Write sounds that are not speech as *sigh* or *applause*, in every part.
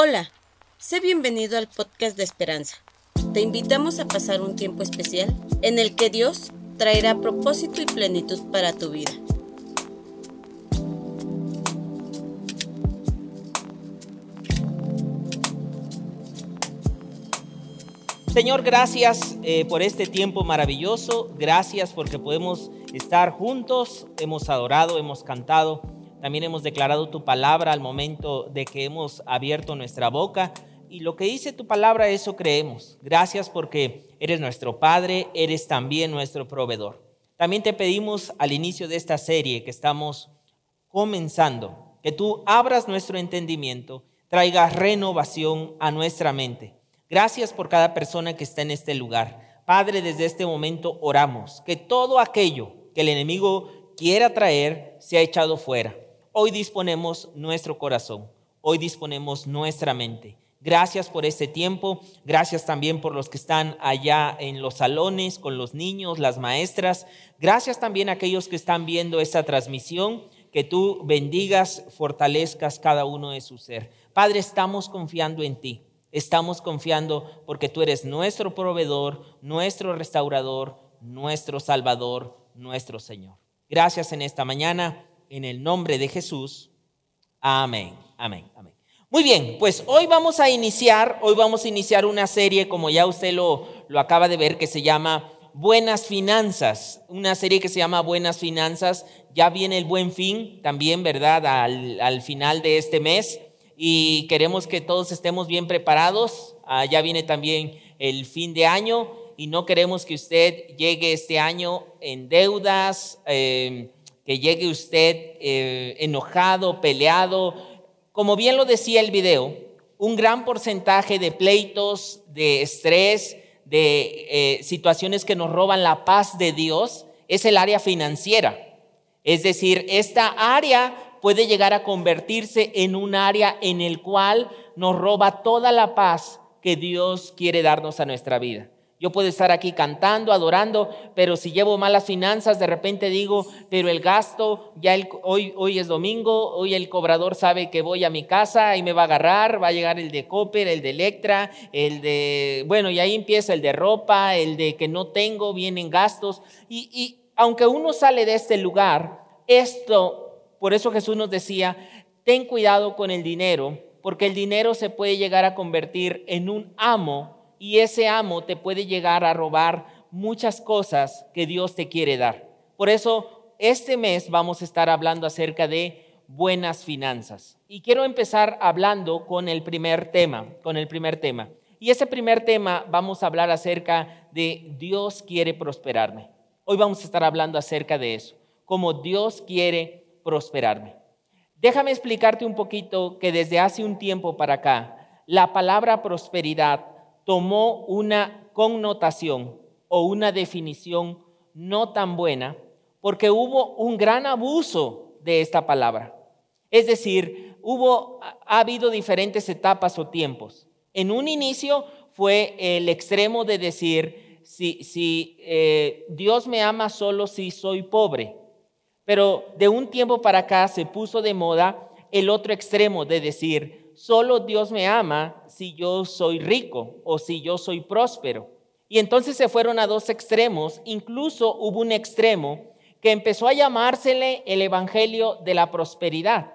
Hola, sé bienvenido al podcast de Esperanza. Te invitamos a pasar un tiempo especial en el que Dios traerá propósito y plenitud para tu vida. Señor, gracias eh, por este tiempo maravilloso. Gracias porque podemos estar juntos. Hemos adorado, hemos cantado. También hemos declarado tu palabra al momento de que hemos abierto nuestra boca. Y lo que dice tu palabra, eso creemos. Gracias porque eres nuestro Padre, eres también nuestro proveedor. También te pedimos al inicio de esta serie que estamos comenzando, que tú abras nuestro entendimiento, traigas renovación a nuestra mente. Gracias por cada persona que está en este lugar. Padre, desde este momento oramos que todo aquello que el enemigo quiera traer sea echado fuera hoy disponemos nuestro corazón, hoy disponemos nuestra mente. Gracias por este tiempo, gracias también por los que están allá en los salones con los niños, las maestras, gracias también a aquellos que están viendo esta transmisión, que tú bendigas, fortalezcas cada uno de su ser. Padre, estamos confiando en ti, estamos confiando porque tú eres nuestro proveedor, nuestro restaurador, nuestro salvador, nuestro Señor. Gracias en esta mañana en el nombre de Jesús. Amén, amén, amén. Muy bien, pues hoy vamos a iniciar, hoy vamos a iniciar una serie, como ya usted lo, lo acaba de ver, que se llama Buenas Finanzas, una serie que se llama Buenas Finanzas. Ya viene el buen fin también, ¿verdad? Al, al final de este mes y queremos que todos estemos bien preparados. Ah, ya viene también el fin de año y no queremos que usted llegue este año en deudas. Eh, que llegue usted eh, enojado, peleado. Como bien lo decía el video, un gran porcentaje de pleitos, de estrés, de eh, situaciones que nos roban la paz de Dios es el área financiera. Es decir, esta área puede llegar a convertirse en un área en el cual nos roba toda la paz que Dios quiere darnos a nuestra vida. Yo puedo estar aquí cantando, adorando, pero si llevo malas finanzas, de repente digo, pero el gasto, ya hoy, hoy es domingo, hoy el cobrador sabe que voy a mi casa y me va a agarrar, va a llegar el de Copper, el de Electra, el de, bueno, y ahí empieza el de ropa, el de que no tengo, vienen gastos. Y, y aunque uno sale de este lugar, esto, por eso Jesús nos decía, ten cuidado con el dinero, porque el dinero se puede llegar a convertir en un amo y ese amo te puede llegar a robar muchas cosas que Dios te quiere dar. Por eso, este mes vamos a estar hablando acerca de buenas finanzas. Y quiero empezar hablando con el primer tema, con el primer tema. Y ese primer tema vamos a hablar acerca de Dios quiere prosperarme. Hoy vamos a estar hablando acerca de eso, cómo Dios quiere prosperarme. Déjame explicarte un poquito que desde hace un tiempo para acá, la palabra prosperidad tomó una connotación o una definición no tan buena porque hubo un gran abuso de esta palabra. Es decir, hubo, ha habido diferentes etapas o tiempos. En un inicio fue el extremo de decir, si, si eh, Dios me ama solo si soy pobre. Pero de un tiempo para acá se puso de moda el otro extremo de decir, solo Dios me ama si yo soy rico o si yo soy próspero. Y entonces se fueron a dos extremos, incluso hubo un extremo que empezó a llamársele el Evangelio de la Prosperidad.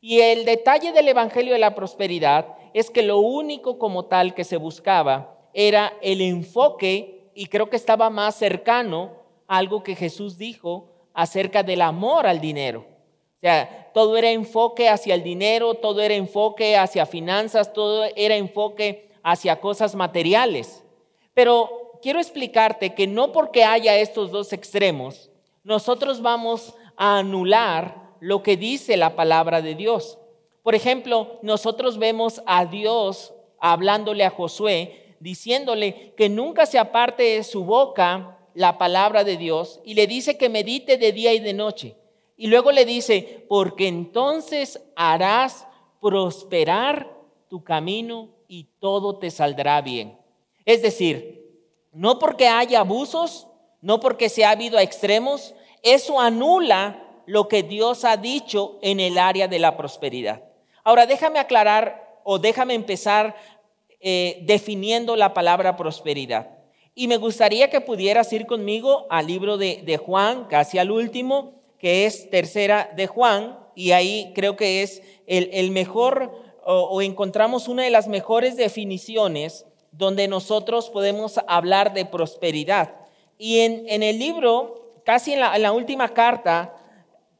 Y el detalle del Evangelio de la Prosperidad es que lo único como tal que se buscaba era el enfoque, y creo que estaba más cercano a algo que Jesús dijo acerca del amor al dinero. O sea, todo era enfoque hacia el dinero, todo era enfoque hacia finanzas, todo era enfoque hacia cosas materiales. Pero quiero explicarte que no porque haya estos dos extremos, nosotros vamos a anular lo que dice la palabra de Dios. Por ejemplo, nosotros vemos a Dios hablándole a Josué, diciéndole que nunca se aparte de su boca la palabra de Dios y le dice que medite de día y de noche. Y luego le dice, porque entonces harás prosperar tu camino y todo te saldrá bien. Es decir, no porque haya abusos, no porque se ha habido a extremos, eso anula lo que Dios ha dicho en el área de la prosperidad. Ahora déjame aclarar o déjame empezar eh, definiendo la palabra prosperidad. Y me gustaría que pudieras ir conmigo al libro de, Juan, casi al último, que es tercera de Juan, y ahí creo que es el, mejor, o, encontramos una de las mejores definiciones donde nosotros podemos hablar de prosperidad. Y en, el libro, casi en la, en la última carta,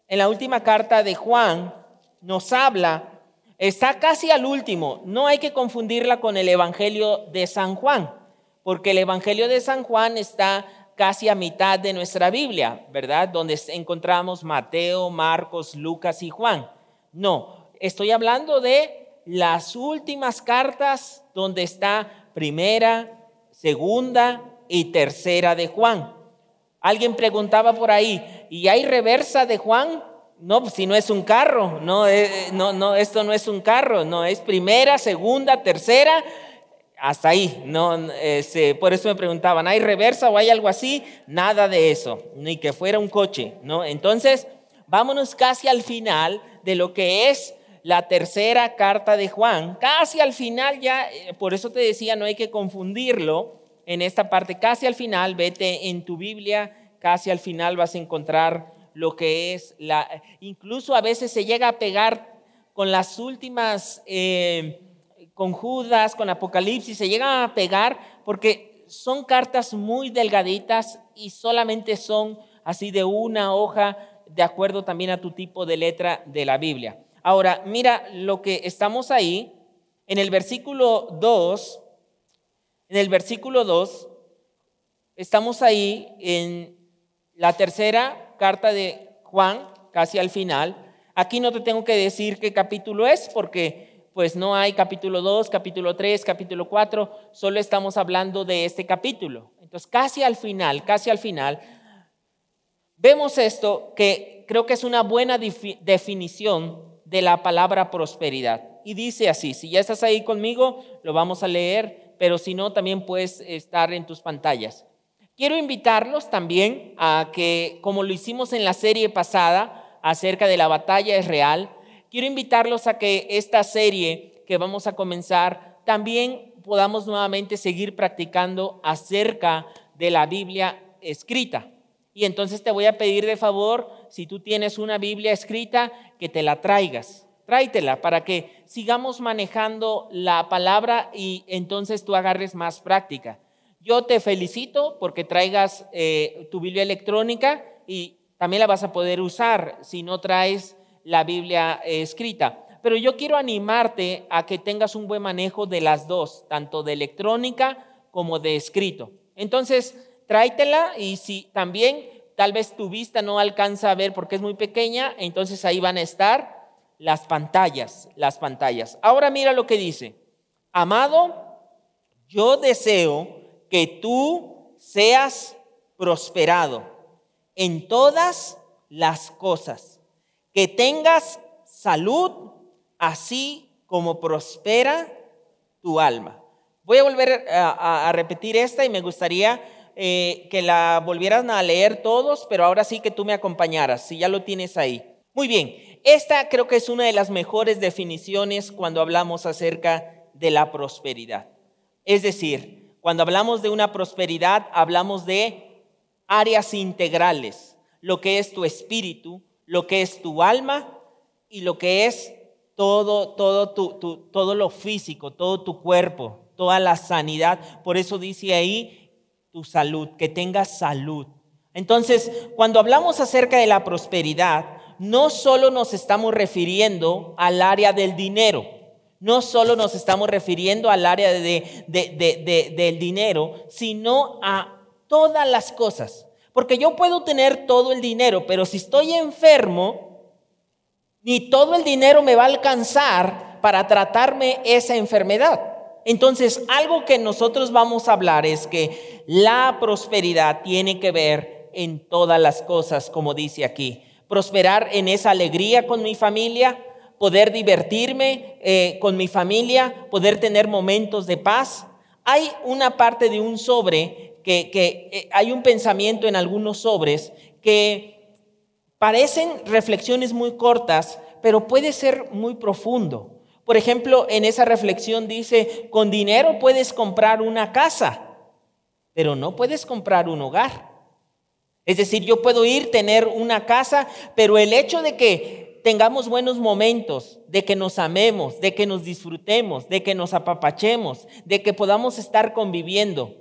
en la última carta de Juan, nos habla Está casi al último. No hay que confundirla con el Evangelio de San Juan, porque el Evangelio de San Juan está casi a mitad de nuestra Biblia, ¿verdad? Donde encontramos Mateo, Marcos, Lucas y Juan. No, estoy hablando de las últimas cartas donde está primera, segunda y tercera de Juan. Alguien preguntaba por ahí, ¿y hay reversa de Juan? No, pues, si no es un carro, no, eh, eh, no, no, esto no es un carro, no, es primera, segunda, tercera, hasta ahí. No, este, por eso me preguntaban, ¿hay reversa o hay algo así? Nada de eso, ni que fuera un coche, ¿no? Entonces, vámonos casi al final de lo que es la tercera carta de Juan. Casi al final ya, eh, por eso te decía, no hay que confundirlo en esta parte. Casi al final, vete en tu Biblia, casi al final vas a encontrar lo que es la, incluso a veces se llega a pegar con las últimas, eh, con Judas, con Apocalipsis, se llega a pegar porque son cartas muy delgaditas y solamente son así de una hoja, de acuerdo también a tu tipo de letra de la Biblia. Ahora, mira lo que estamos ahí, en el versículo 2, en el versículo 2, estamos ahí en la tercera carta de Juan, casi al final. Aquí no te tengo que decir qué capítulo es, porque pues no hay capítulo 2, capítulo 3, capítulo 4, solo estamos hablando de este capítulo. Entonces, casi al final, casi al final, vemos esto que creo que es una buena definición de la palabra prosperidad. Y dice así, si ya estás ahí conmigo, lo vamos a leer, pero si no, también puedes estar en tus pantallas. Quiero invitarlos también a que, como lo hicimos en la serie pasada acerca de la batalla es real, quiero invitarlos a que esta serie que vamos a comenzar también podamos nuevamente seguir practicando acerca de la Biblia escrita. Y entonces te voy a pedir de favor, si tú tienes una Biblia escrita, que te la traigas. Tráitela para que sigamos manejando la palabra y entonces tú agarres más práctica. Yo te felicito porque traigas eh, tu Biblia electrónica y también la vas a poder usar si no traes la Biblia eh, escrita. Pero yo quiero animarte a que tengas un buen manejo de las dos, tanto de electrónica como de escrito. Entonces, tráetela y si también tal vez tu vista no alcanza a ver porque es muy pequeña, entonces ahí van a estar las pantallas, las pantallas. Ahora mira lo que dice. Amado, yo deseo que tú seas prosperado en todas las cosas, que tengas salud, así como prospera tu alma. Voy a volver a, repetir esta y me gustaría eh, que la volvieran a leer todos, pero ahora sí que tú me acompañaras, si ya lo tienes ahí. Muy bien, esta creo que es una de las mejores definiciones cuando hablamos acerca de la prosperidad. Es decir, cuando hablamos de una prosperidad, hablamos de áreas integrales, lo que es tu espíritu, lo que es tu alma y lo que es todo, todo, tu, todo lo físico, todo tu cuerpo, toda la sanidad. Por eso dice ahí tu salud, que tengas salud. Entonces, cuando hablamos acerca de la prosperidad, no solo nos estamos refiriendo al área del dinero, no solo nos estamos refiriendo al área del dinero, sino a todas las cosas. Porque yo puedo tener todo el dinero, pero si estoy enfermo, ni todo el dinero me va a alcanzar para tratarme esa enfermedad. Entonces, algo que nosotros vamos a hablar es que la prosperidad tiene que ver en todas las cosas, como dice aquí. Prosperar en esa alegría con mi familia, poder divertirme eh, con mi familia, poder tener momentos de paz. Hay una parte de un sobre que, eh, hay un pensamiento en algunos sobres que parecen reflexiones muy cortas, pero puede ser muy profundo. Por ejemplo, en esa reflexión dice, con dinero puedes comprar una casa, pero no puedes comprar un hogar. Es decir, yo puedo ir, tener una casa, pero el hecho de que tengamos buenos momentos, de que nos amemos, de que nos disfrutemos, de que nos apapachemos, de que podamos estar conviviendo,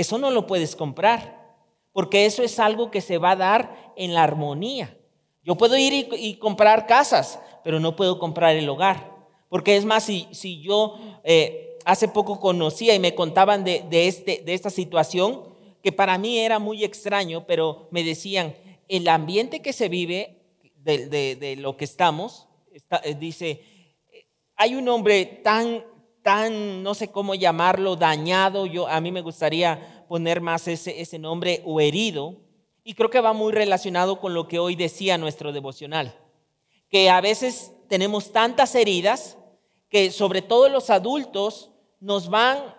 eso no lo puedes comprar, porque eso es algo que se va a dar en la armonía. Yo puedo ir y, comprar casas, pero no puedo comprar el hogar. Porque es más, si, si yo eh, hace poco conocía y me contaban de, este, de esta situación, que para mí era muy extraño, pero me decían, el ambiente que se vive de, lo que estamos, eh, dice, hay un hombre tan, no sé cómo llamarlo, dañado, yo, a mí me gustaría poner más ese, ese nombre, o herido, y creo que va muy relacionado con lo que hoy decía nuestro devocional, que a veces tenemos tantas heridas que sobre todo los adultos nos van,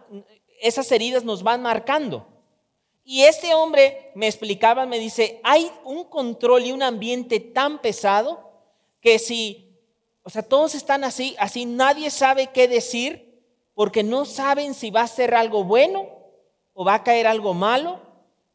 esas heridas nos van marcando. Y este hombre me explicaba, me dice, hay un control y un ambiente tan pesado que si, o sea, todos están así, así nadie sabe qué decir porque no saben si va a ser algo bueno o va a caer algo malo.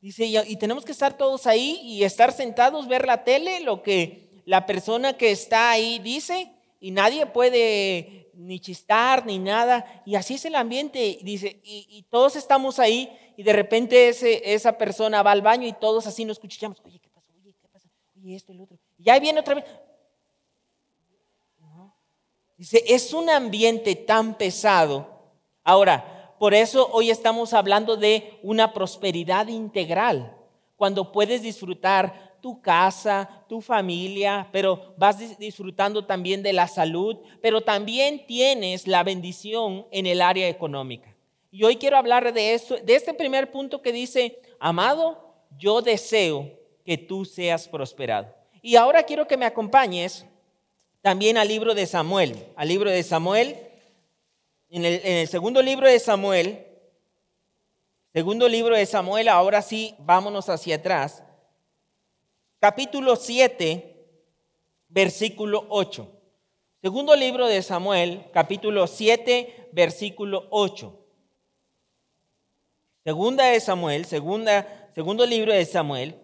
Dice, y, tenemos que estar todos ahí y estar sentados, ver la tele, lo que la persona que está ahí dice, y nadie puede ni chistar ni nada. Y así es el ambiente, dice, y todos estamos ahí y de repente ese, esa persona va al baño y todos así nos cuchillamos. Oye, ¿qué pasa? Oye, ¿qué pasa? Oye, esto y lo otro. Y ahí viene otra vez. Dice, es un ambiente tan pesado. Ahora, por eso hoy estamos hablando de una prosperidad integral, cuando puedes disfrutar tu casa, tu familia, pero vas disfrutando también de la salud, pero también tienes la bendición en el área económica. Y hoy quiero hablar de esto, de este primer punto que dice, amado, yo deseo que tú seas prosperado. Y ahora quiero que me acompañes también al libro de Samuel, al libro de Samuel, en el, segundo libro de Samuel, segundo libro de Samuel, ahora sí, vámonos hacia atrás, capítulo 7, versículo 8. Segundo libro de Samuel, capítulo 7, versículo 8. Segunda de Samuel, segunda, segundo libro de Samuel,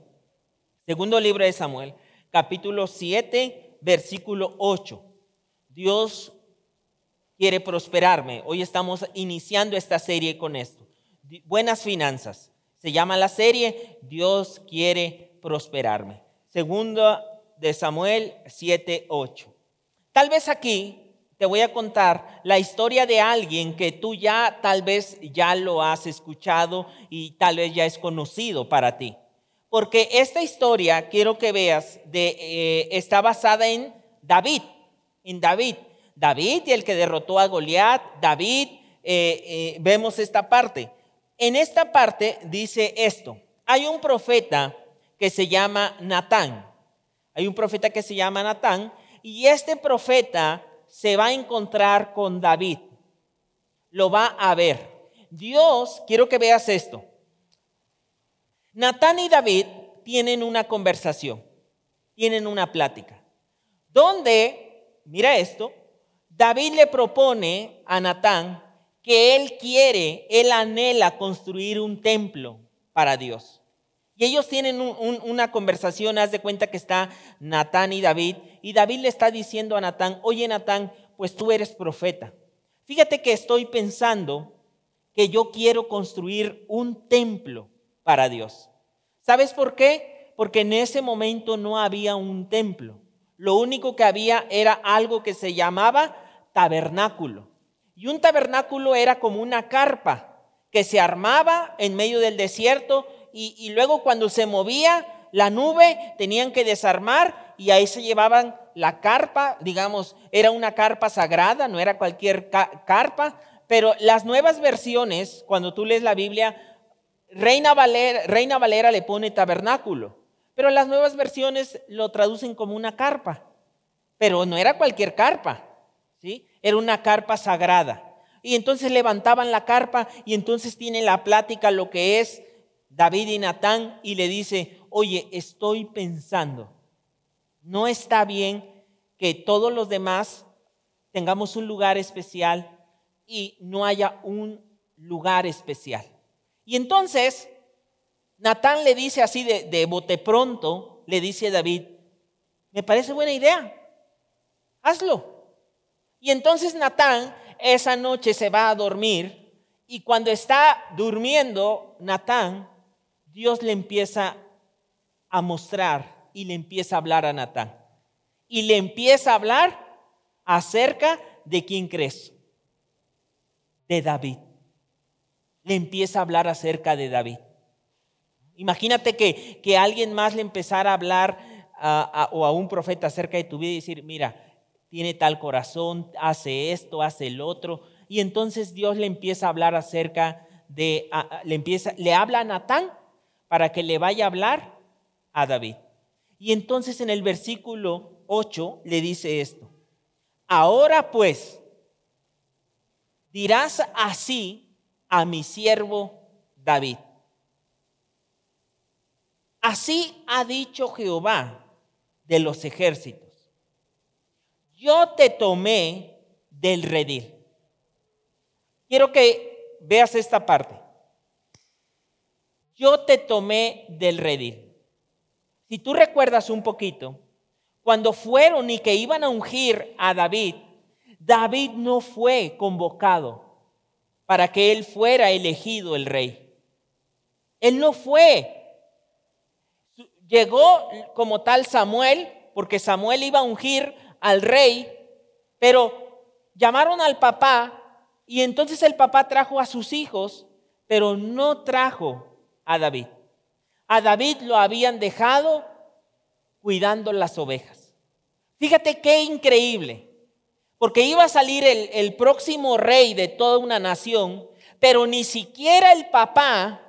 segundo libro de Samuel, capítulo 7, versículo 8. Dios quiere prosperarme. Hoy estamos iniciando esta serie con esto. Buenas finanzas. Se llama la serie Dios quiere prosperarme. Segunda de Samuel 7, 8. Tal vez aquí te voy a contar la historia de alguien que tú ya tal vez ya lo has escuchado y tal vez ya es conocido para ti. Porque esta historia, quiero que veas, de, eh, está basada en David, en David. David y el que derrotó a Goliat, David, eh, eh, vemos esta parte. En esta parte dice esto, hay un profeta que se llama Natán, hay un profeta que se llama Natán, y este profeta se va a encontrar con David. Lo va a ver. Dios, quiero que veas esto. Natán y David tienen una conversación, tienen una plática, donde, mira esto, David le propone a Natán que él quiere, él anhela construir un templo para Dios. Y ellos tienen una conversación, haz de cuenta que está Natán y David, y David le está diciendo a Natán, oye Natán, pues tú eres profeta. Fíjate que estoy pensando que yo quiero construir un templo para Dios. ¿Sabes por qué? Porque en ese momento no había un templo. Lo único que había era algo que se llamaba tabernáculo. Y un tabernáculo era como una carpa que se armaba en medio del desierto y, luego cuando se movía la nube tenían que desarmar y ahí se llevaban la carpa, digamos, era una carpa sagrada, no era cualquier carpa, pero las nuevas versiones, cuando tú lees la Biblia, Reina Valera, Reina Valera le pone tabernáculo, pero las nuevas versiones lo traducen como una carpa, pero no era cualquier carpa. Era una carpa sagrada. Y entonces levantaban la carpa y entonces tiene la plática lo que es David y Natán y le dice, oye, estoy pensando, no está bien que todos los demás tengamos un lugar especial y no haya un lugar especial. Y entonces, Natán le dice así de, de bote pronto, le dice a David, me parece buena idea, hazlo. Y entonces Natán esa noche se va a dormir y cuando está durmiendo Natán, Dios le empieza a mostrar y le empieza a hablar a Natán. Y le empieza a hablar acerca de quién crees. De David. Le empieza a hablar acerca de David. Imagínate que, que alguien más le empezara a hablar o a un profeta acerca de tu vida y decir, mira, tiene tal corazón, hace esto, hace el otro. Y entonces Dios le empieza a hablar acerca de, le empieza, le habla a Natán para que le vaya a hablar a David. Y entonces en el versículo 8 le dice esto. Ahora pues, dirás así a mi siervo David. Así ha dicho Jehová de los ejércitos yo te tomé del redil. Quiero que veas esta parte. Yo te tomé del redil. Si tú recuerdas un poquito, cuando fueron y que iban a ungir a David, David no fue convocado para que él fuera elegido el rey. Él no fue. Llegó como tal Samuel, porque Samuel iba a ungir al rey, pero llamaron al papá y entonces el papá trajo a sus hijos, pero no trajo a David. A David lo habían dejado cuidando las ovejas. Fíjate qué increíble, porque iba a salir el, el próximo rey de toda una nación, pero ni siquiera el papá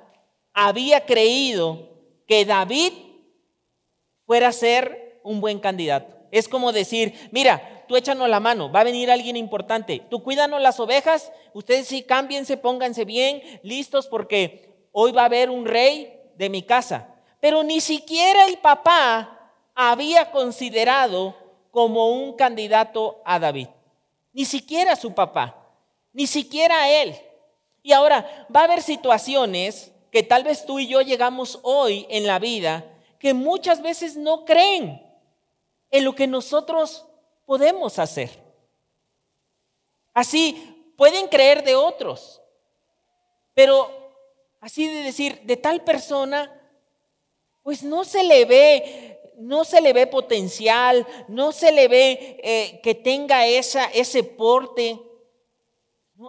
había creído que David fuera a ser un buen candidato. Es como decir, mira, tú échanos la mano, va a venir alguien importante, tú cuídanos las ovejas, ustedes sí cámbiense, pónganse bien, listos porque hoy va a haber un rey de mi casa. Pero ni siquiera el papá había considerado como un candidato a David. Ni siquiera su papá, ni siquiera él. Y ahora va a haber situaciones que tal vez tú y yo llegamos hoy en la vida que muchas veces no creen en lo que nosotros podemos hacer. Así pueden creer de otros, pero así de decir, de tal persona, pues no se le ve, no se le ve potencial, no se le ve eh, que tenga esa, ese porte.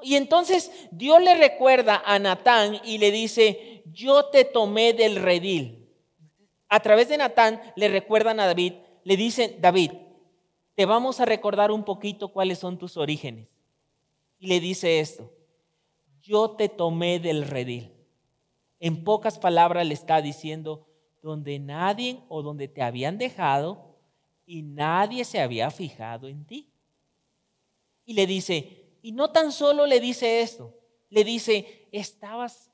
Y entonces Dios le recuerda a Natán y le dice, yo te tomé del redil. A través de Natán le recuerdan a David, le dicen, David, te vamos a recordar un poquito cuáles son tus orígenes. Y le dice esto, yo te tomé del redil. En pocas palabras le está diciendo, donde nadie o donde te habían dejado y nadie se había fijado en ti. Y le dice, y no tan solo le dice esto, le dice, estabas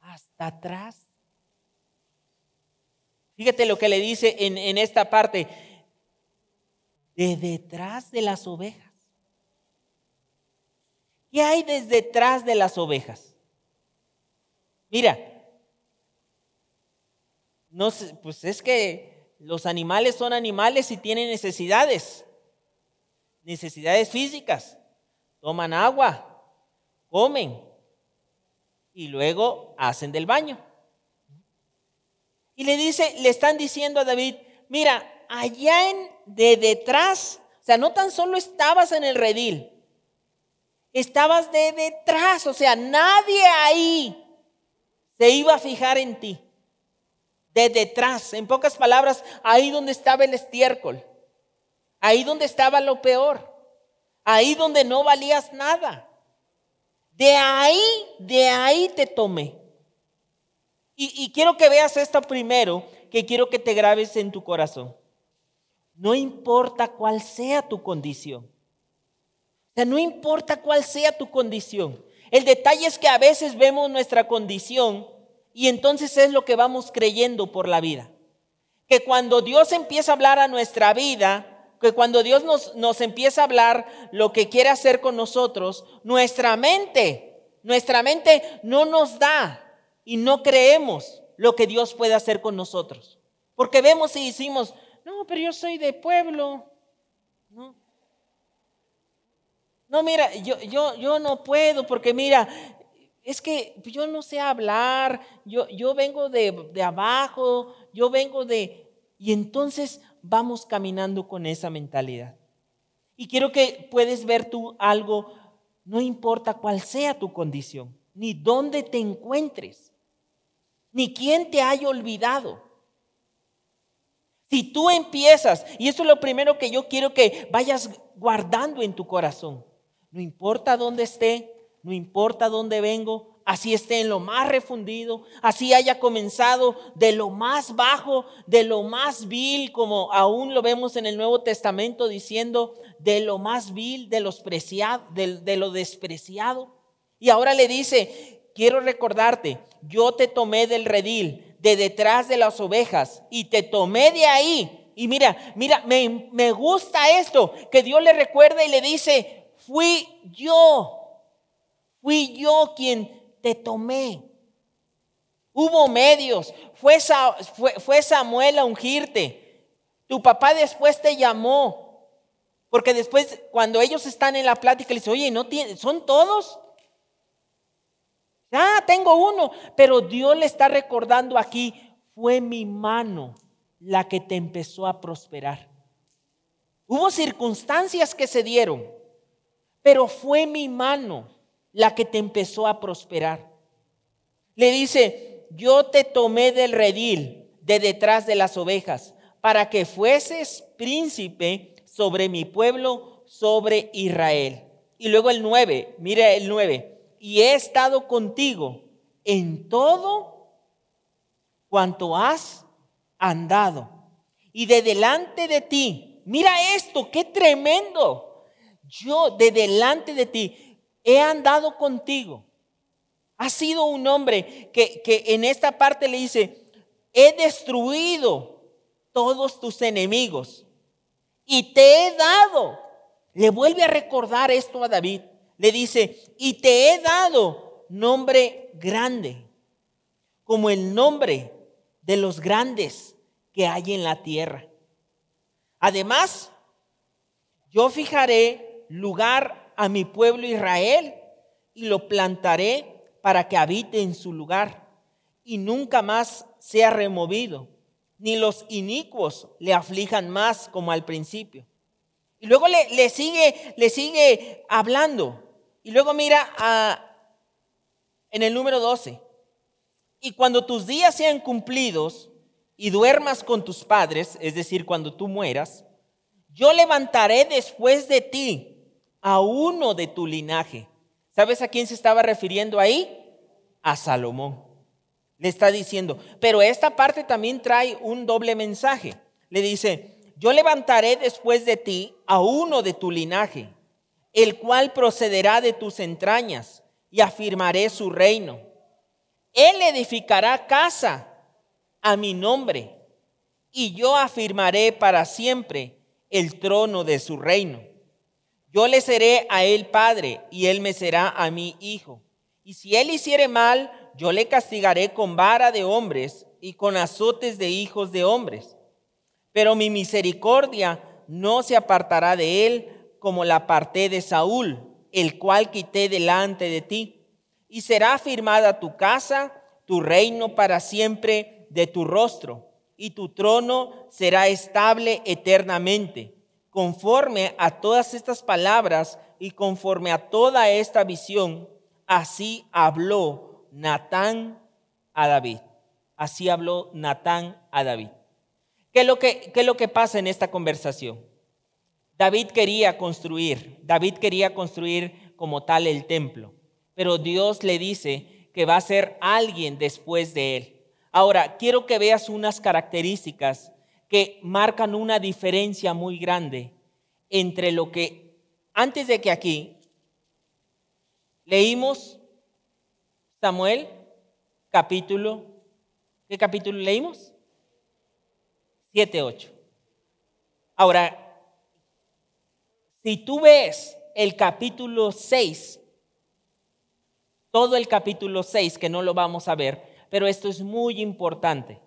hasta atrás Fíjate lo que le dice en, en esta parte, de detrás de las ovejas. ¿Qué hay desde detrás de las ovejas? Mira, no pues es que los animales son animales y tienen necesidades, necesidades físicas. Toman agua, comen y luego hacen del baño. Y le dice, le están diciendo a David, mira, allá de detrás, o sea, no tan solo estabas en el redil, estabas de detrás, o sea, nadie ahí se iba a fijar en ti. De detrás, en pocas palabras, ahí donde estaba el estiércol, ahí donde estaba lo peor, ahí donde no valías nada. De ahí, de ahí te tomé. Y, quiero que veas esto primero, que quiero que te grabes en tu corazón. No importa cuál sea tu condición. O sea, no importa cuál sea tu condición. El detalle es que a veces vemos nuestra condición y entonces es lo que vamos creyendo por la vida. Que cuando Dios empieza a hablar a nuestra vida, que cuando Dios nos, nos empieza a hablar lo que quiere hacer con nosotros, nuestra mente, nuestra mente no nos da y no creemos lo que Dios puede hacer con nosotros. Porque vemos y decimos, no, pero yo soy de pueblo. No, no mira, yo, yo, yo no puedo porque mira, es que yo no sé hablar, yo, yo vengo de, de abajo, yo vengo de... Y entonces vamos caminando con esa mentalidad. Y quiero que puedes ver tú algo, no importa cuál sea tu condición, ni dónde te encuentres, ni quién te haya olvidado. Si tú empiezas, y eso es lo primero que yo quiero que vayas guardando en tu corazón, no importa dónde esté, no importa dónde vengo, así esté en lo más refundido, así haya comenzado de lo más bajo, de lo más vil, como aún lo vemos en el Nuevo Testamento diciendo, de lo más vil, de, los de, de lo despreciado. Y ahora le dice, quiero recordarte, yo te tomé del redil, de detrás de las ovejas, y te tomé de ahí. Y mira, mira, me, me gusta esto, que Dios le recuerda y le dice, fui yo, fui yo quien te tomé. Hubo medios, fue, fue, Samuel a ungirte. Tu papá después te llamó. Porque después, cuando ellos están en la plática, le dice, oye, ¿no tiene, ¿son todos? Ah, tengo uno. Pero Dios le está recordando aquí, fue mi mano la que te empezó a prosperar. Hubo circunstancias que se dieron, pero fue mi mano la que te empezó a prosperar. Le dice, yo te tomé del redil de detrás de las ovejas para que fueses príncipe sobre mi pueblo, sobre Israel. Y luego el 9, mire el 9, y he estado contigo en todo cuanto has andado. Y de delante de ti, mira esto, qué tremendo. Yo de delante de ti he andado contigo. Ha sido un hombre que, que en esta parte le dice, he destruido todos tus enemigos y te he dado. Le vuelve a recordar esto a David. Le dice, y te he dado nombre grande, como el nombre de los grandes que hay en la tierra. Además, yo fijaré lugar a mi pueblo Israel y lo plantaré para que habite en su lugar y nunca más sea removido, ni los inicuos le aflijan más como al principio. Y luego le, sigue, le sigue hablando. Y luego mira en el número 12. Y cuando tus días sean cumplidos y duermas con tus padres, es decir, cuando tú mueras, yo levantaré después de ti a uno de tu linaje. ¿Sabes a quién se estaba refiriendo ahí? A Salomón. Le está diciendo, pero esta parte también trae un doble mensaje. Le dice, yo levantaré después de ti a uno de tu linaje, el cual procederá de tus entrañas y afirmaré su reino. Él edificará casa a mi nombre y yo afirmaré para siempre el trono de su reino. Yo le seré a él padre y él me será a mí hijo. Y si él hiciere mal, yo le castigaré con vara de hombres y con azotes de hijos de hombres. Pero mi misericordia no se apartará de él como la aparté de Saúl, el cual quité delante de ti. Y será afirmada tu casa, tu reino para siempre de tu rostro, y tu trono será estable eternamente conforme a todas estas palabras y conforme a toda esta visión, así habló Natán a David. Así habló Natán a David. ¿Qué es, lo que, ¿Qué es lo que pasa en esta conversación? David quería construir, David quería construir como tal el templo, pero Dios le dice que va a ser alguien después de él. Ahora, quiero que veas unas características que marcan una diferencia muy grande entre lo que antes de que aquí leímos Samuel capítulo, ¿qué capítulo leímos? 7, 8. Ahora, Si tú ves el capítulo 6, todo el capítulo 6, que no lo vamos a ver, pero esto es muy importante.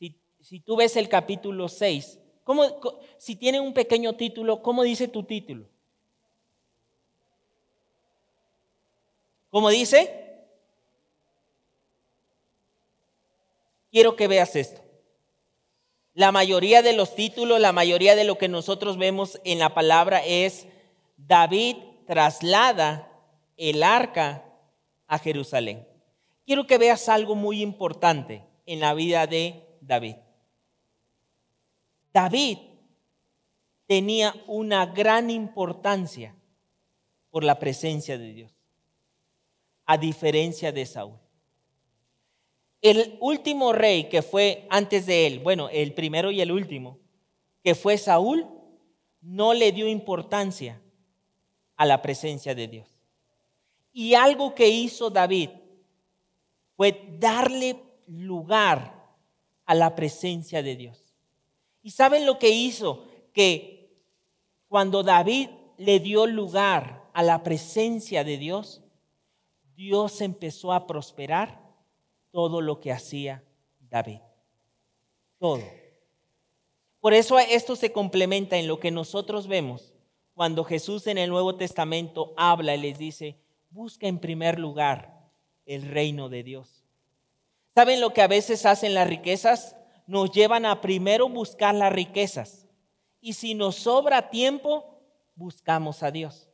Si, si tú ves el capítulo 6, ¿cómo, si tiene un pequeño título, ¿cómo dice tu título? ¿Cómo dice? Quiero que veas esto. La mayoría de los títulos, la mayoría de lo que nosotros vemos en la palabra es David traslada el arca a Jerusalén. Quiero que veas algo muy importante en la vida de David. David tenía una gran importancia por la presencia de Dios a diferencia de Saúl. El último rey que fue antes de él, bueno, el primero y el último, que fue Saúl, no le dio importancia a la presencia de Dios. Y algo que hizo David fue darle lugar a la presencia de Dios. ¿Y saben lo que hizo? Que cuando David le dio lugar a la presencia de Dios, Dios empezó a prosperar todo lo que hacía David. Todo. Por eso esto se complementa en lo que nosotros vemos cuando Jesús en el Nuevo Testamento habla y les dice, busca en primer lugar el reino de Dios. ¿Saben lo que a veces hacen las riquezas? Nos llevan a primero buscar las riquezas. Y si nos sobra tiempo, buscamos a Dios.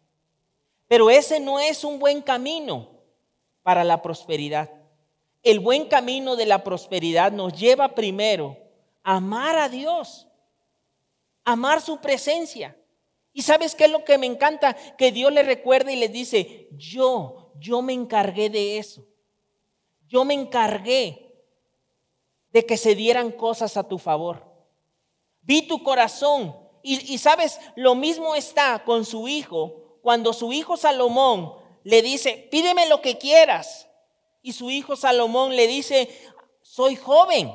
Pero ese no es un buen camino para la prosperidad. El buen camino de la prosperidad nos lleva primero a amar a Dios, amar su presencia. ¿Y sabes qué es lo que me encanta? Que Dios le recuerda y les dice, yo, yo me encargué de eso. Yo me encargué de que se dieran cosas a tu favor. Vi tu corazón. Y, y sabes, lo mismo está con su hijo. Cuando su hijo Salomón le dice, pídeme lo que quieras. Y su hijo Salomón le dice, soy joven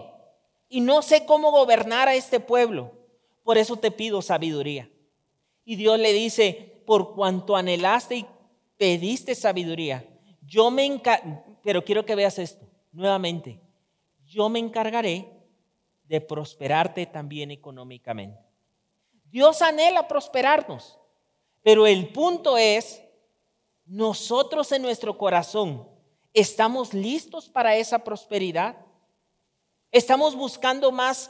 y no sé cómo gobernar a este pueblo. Por eso te pido sabiduría. Y Dios le dice, por cuanto anhelaste y pediste sabiduría, yo me encargaré, pero quiero que veas esto nuevamente, yo me encargaré de prosperarte también económicamente. Dios anhela prosperarnos, pero el punto es nosotros en nuestro corazón estamos listos para esa prosperidad. Estamos buscando más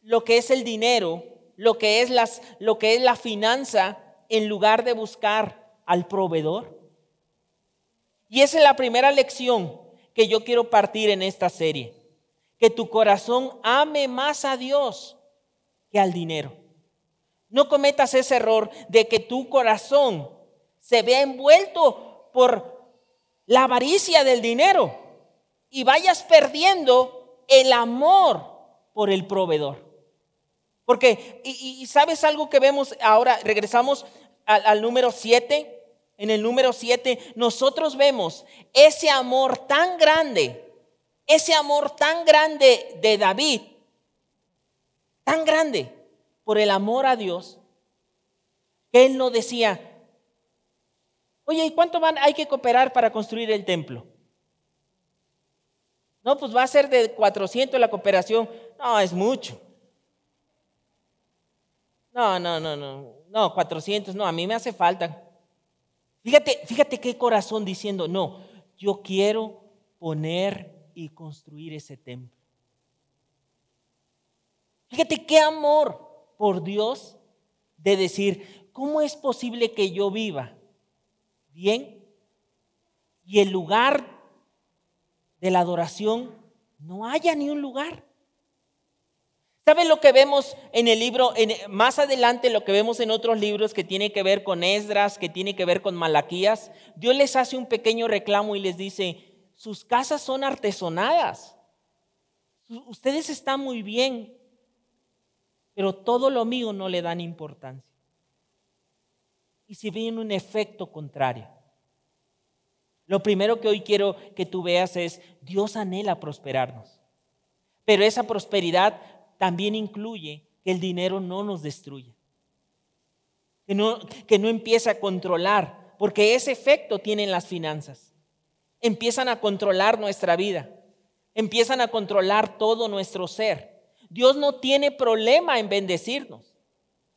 lo que es el dinero, lo que es, las, lo que es la finanza, en lugar de buscar al proveedor. Y esa es la primera lección que yo quiero partir en esta serie. Que tu corazón ame más a Dios que al dinero. No cometas ese error de que tu corazón se vea envuelto por la avaricia del dinero y vayas perdiendo el amor por el proveedor. Porque, y, sabes algo que vemos ahora, regresamos al, al número 7. En el número 7, nosotros vemos ese amor tan grande, ese amor tan grande de David, tan grande por el amor a Dios, que él no decía, Oye, ¿y cuánto van, hay que cooperar para construir el templo? No, pues va a ser de 400 la cooperación. No, es mucho. No, no, no, no. No, 400, no, a mí me hace falta. Fíjate, fíjate qué corazón diciendo, no, yo quiero poner y construir ese templo. Fíjate qué amor por Dios de decir, ¿cómo es posible que yo viva bien y el lugar de la adoración no haya ni un lugar. ¿Saben lo que vemos en el libro, más adelante lo que vemos en otros libros que tiene que ver con Esdras, que tiene que ver con Malaquías? Dios les hace un pequeño reclamo y les dice, sus casas son artesonadas, ustedes están muy bien, pero todo lo mío no le dan importancia y si viene un efecto contrario. Lo primero que hoy quiero que tú veas es, Dios anhela prosperarnos, pero esa prosperidad también incluye que el dinero no nos destruya. que no, que no empiece a controlar, porque ese efecto tienen las finanzas. Empiezan a controlar nuestra vida, empiezan a controlar todo nuestro ser. Dios no tiene problema en bendecirnos,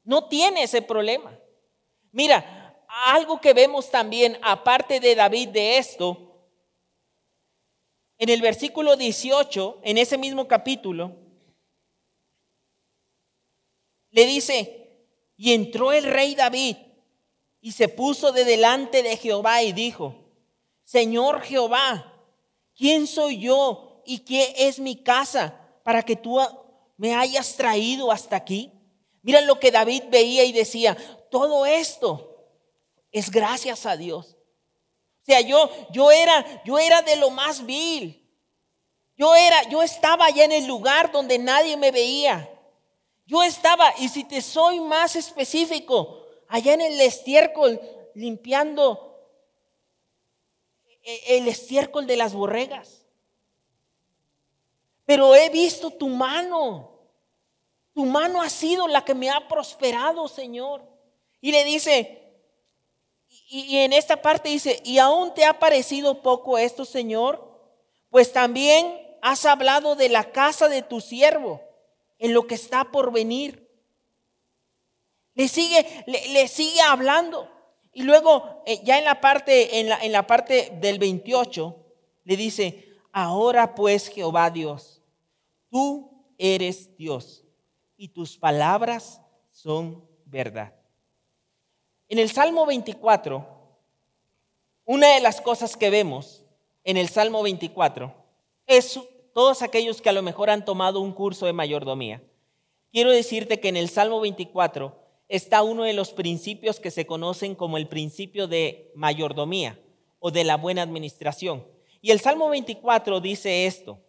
no tiene ese problema. Mira, algo que vemos también, aparte de David de esto, en el versículo 18, en ese mismo capítulo, le dice, y entró el rey David y se puso de delante de Jehová y dijo, Señor Jehová, ¿quién soy yo y qué es mi casa para que tú me hayas traído hasta aquí? Mira lo que David veía y decía, todo esto es gracias a Dios. O sea, yo, yo, era, yo era de lo más vil. Yo era, yo estaba allá en el lugar donde nadie me veía. Yo estaba, y si te soy más específico, allá en el estiércol limpiando e-, el estiércol de las borregas. Pero he visto tu mano. Tu mano ha sido la que me ha prosperado, Señor. Y le dice, y, en esta parte dice, ¿y aún te ha parecido poco esto, Señor? Pues también has hablado de la casa de tu siervo en lo que está por venir. Le sigue, le, sigue hablando. Y luego, eh, ya en la, parte, en, la, en la parte del 28, le dice, ahora pues Jehová Dios, tú eres Dios y tus palabras son verdad. En el Salmo 24, una de las cosas que vemos en el Salmo 24 es todos aquellos que a lo mejor han tomado un curso de mayordomía. Quiero decirte que en el Salmo 24 está uno de los principios que se conocen como el principio de mayordomía o de la buena administración. Y el Salmo 24 dice esto,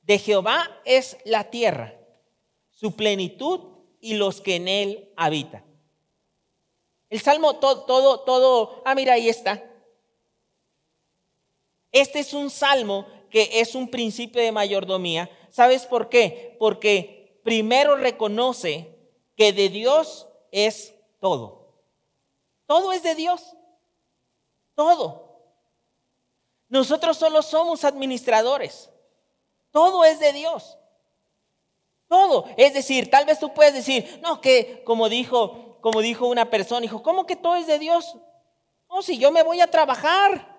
de Jehová es la tierra, su plenitud y los que en él habitan. El Salmo todo, todo, todo, ah, mira, ahí está. Este es un salmo que es un principio de mayordomía. ¿Sabes por qué? Porque primero reconoce que de Dios es todo. Todo es de Dios. Todo. Nosotros solo somos administradores. Todo es de Dios. Todo. Es decir, tal vez tú puedes decir, no, que como dijo, como dijo una persona, dijo, ¿cómo que todo es de Dios? No, si yo me voy a trabajar.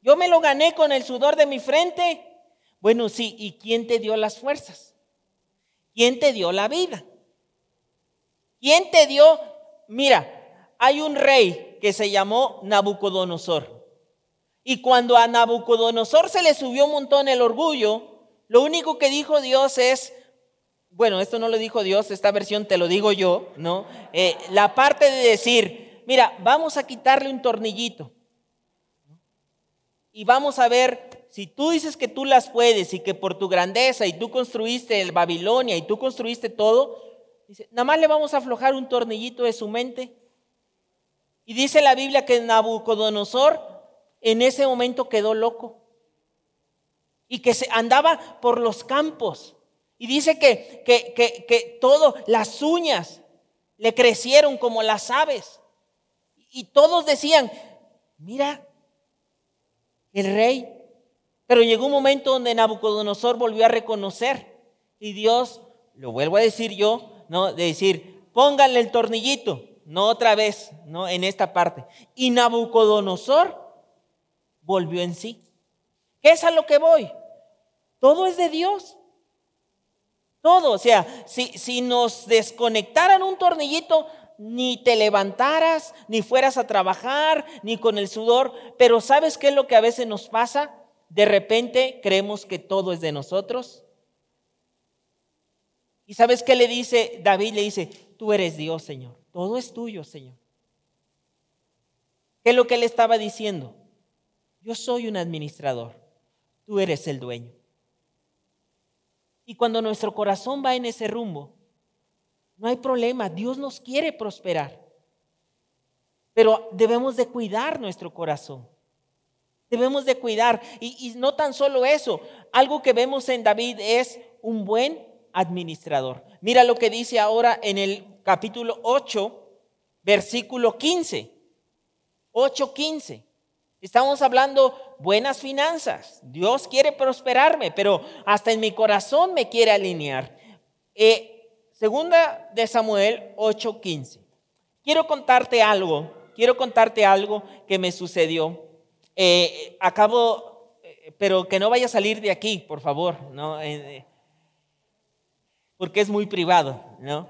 Yo me lo gané con el sudor de mi frente. Bueno, sí, ¿y quién te dio las fuerzas? ¿Quién te dio la vida? ¿Quién te dio? Mira, hay un rey que se llamó Nabucodonosor. Y cuando a Nabucodonosor se le subió un montón el orgullo, lo único que dijo Dios es, bueno, esto no lo dijo Dios, esta versión te lo digo yo, ¿no? Eh, la parte de decir, mira, vamos a quitarle un tornillito y vamos a ver, si tú dices que tú las puedes y que por tu grandeza y tú construiste el Babilonia y tú construiste todo, dice, nada más le vamos a aflojar un tornillito de su mente. Y dice la Biblia que Nabucodonosor en ese momento quedó loco y que se andaba por los campos. Y dice que, que, que, que todo, las uñas le crecieron como las aves. Y todos decían, mira, el rey. Pero llegó un momento donde Nabucodonosor volvió a reconocer y Dios, lo vuelvo a decir yo, ¿no? De decir, pónganle el tornillito, no otra vez, ¿no? En esta parte. Y Nabucodonosor volvió en sí. ¿Qué es a lo que voy? Todo es de Dios. Todo, o sea, si, si nos desconectaran un tornillito, ni te levantaras, ni fueras a trabajar, ni con el sudor. Pero ¿sabes qué es lo que a veces nos pasa? De repente creemos que todo es de nosotros. ¿Y sabes qué le dice David? Le dice, tú eres Dios, Señor. Todo es tuyo, Señor. ¿Qué es lo que él estaba diciendo? Yo soy un administrador. Tú eres el dueño. Y cuando nuestro corazón va en ese rumbo, no hay problema, Dios nos quiere prosperar. Pero debemos de cuidar nuestro corazón. Debemos de cuidar. Y, no tan solo eso, algo que vemos en David es un buen administrador. Mira lo que dice ahora en el capítulo 8, versículo 15, 8.15. Estamos hablando buenas finanzas. Dios quiere prosperarme, pero hasta en mi corazón me quiere alinear. Eh, segunda de Samuel 8:15. Quiero contarte algo, quiero contarte algo que me sucedió. Eh, acabo, eh, pero que no vaya a salir de aquí, por favor, ¿no? porque es muy privado, ¿no?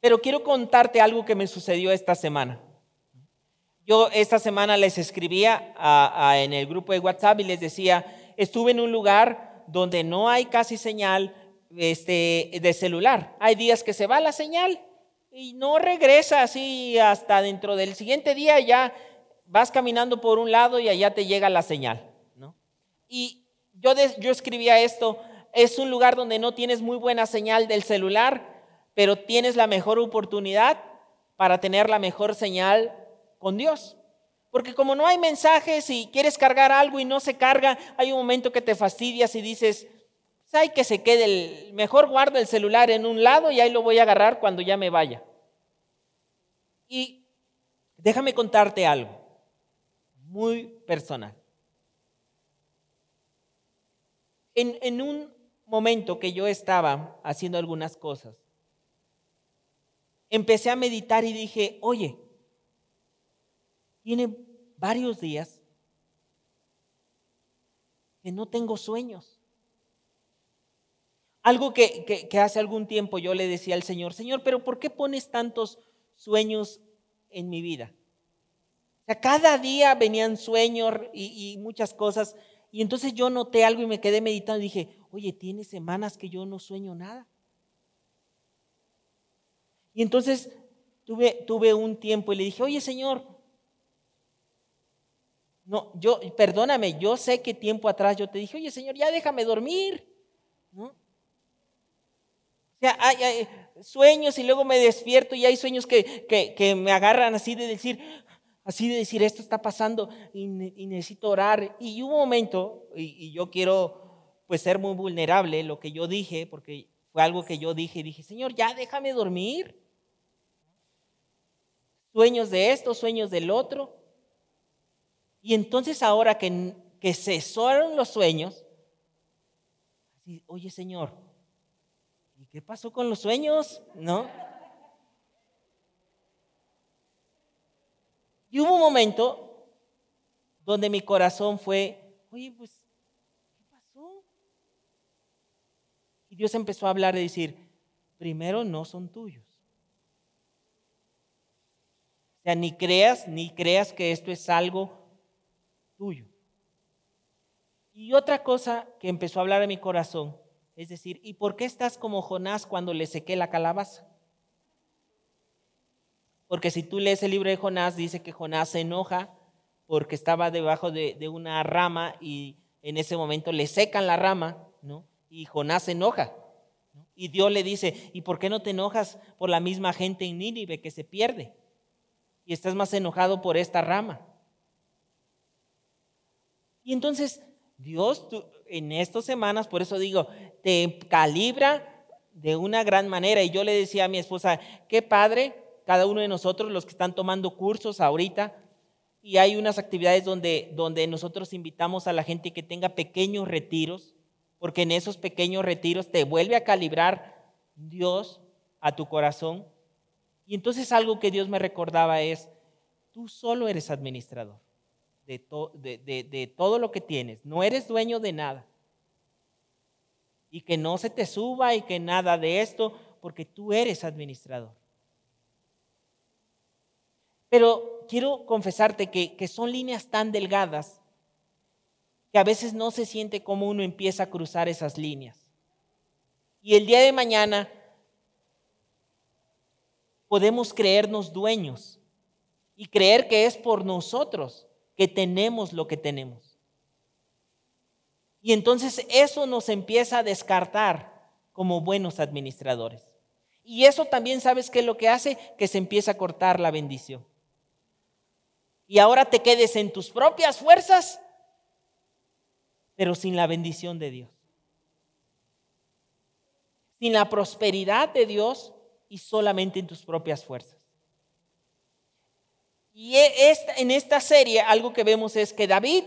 Pero quiero contarte algo que me sucedió esta semana. Yo esta semana les escribía en el grupo de WhatsApp y les decía, estuve en un lugar donde no hay casi señal este, de celular. Hay días que se va la señal y no regresa así hasta dentro del siguiente día, ya vas caminando por un lado y allá te llega la señal. Y yo, yo escribía esto, es un lugar donde no tienes muy buena señal del celular, pero tienes la mejor oportunidad para tener la mejor señal con Dios. Porque como no hay mensajes y quieres cargar algo y no se carga, hay un momento que te fastidias y dices, pues hay que se quede, el, mejor guardo el celular en un lado y ahí lo voy a agarrar cuando ya me vaya. Y déjame contarte algo muy personal. En, en un momento que yo estaba haciendo algunas cosas, empecé a meditar y dije, oye, tiene varios días que no tengo sueños. Algo que, hace algún tiempo yo le decía al Señor, Señor, pero ¿por qué pones tantos sueños en mi vida? O sea, cada día venían sueños y, y muchas cosas. Y entonces yo noté algo y me quedé meditando y dije, oye, tiene semanas que yo no sueño nada. Y entonces tuve, tuve un tiempo y le dije, oye Señor, no, yo, perdóname, yo sé que tiempo atrás yo te dije, oye Señor, ya déjame dormir. ¿No? O sea, hay, sueños y luego me despierto y hay sueños que, que, me agarran así de decir, así de decir, esto está pasando y, necesito orar. Y un momento, y, y, yo quiero pues ser muy vulnerable, lo que yo dije, porque fue algo que yo dije, dije, Señor, ya déjame dormir. Sueños de esto, sueños del otro. Y entonces ahora que, que cesaron los sueños, oye Señor, ¿y qué pasó con los sueños? ¿No? Y hubo un momento donde mi corazón fue, oye, pues, ¿qué pasó? Y Dios empezó a hablar y decir, primero no son tuyos. O sea, ni creas, ni creas que esto es algo tuyo. Y otra cosa que empezó a hablar a mi corazón, es decir, ¿y por qué estás como Jonás cuando le sequé la calabaza? Porque si tú lees el libro de Jonás, dice que Jonás se enoja porque estaba debajo de, una rama y en ese momento le secan la rama, ¿no? Y Jonás se enoja. Y Dios le dice, ¿y por qué no te enojas por la misma gente en Nínive que se pierde? Y estás más enojado por esta rama. Y entonces Dios en estas semanas, por eso digo, te calibra de una gran manera. Y yo le decía a mi esposa, qué padre, cada uno de nosotros, los que están tomando cursos ahorita, y hay unas actividades donde, donde nosotros invitamos a la gente que tenga pequeños retiros, porque en esos pequeños retiros te vuelve a calibrar Dios a tu corazón. Y entonces algo que Dios me recordaba es, tú solo eres administrador de, de, todo lo que tienes. No eres dueño de nada. Y que no se te suba y que nada de esto, porque tú eres administrador. Pero quiero confesarte que, que son líneas tan delgadas que a veces no se siente como uno empieza a cruzar esas líneas. Y el día de mañana podemos creernos dueños y creer que es por nosotros que tenemos lo que tenemos. Y entonces eso nos empieza a descartar como buenos administradores. Y eso también sabes que es lo que hace que se empieza a cortar la bendición. Y ahora te quedes en tus propias fuerzas, pero sin la bendición de Dios. Sin la prosperidad de Dios y solamente en tus propias fuerzas. Y e, en esta serie algo que vemos es que David,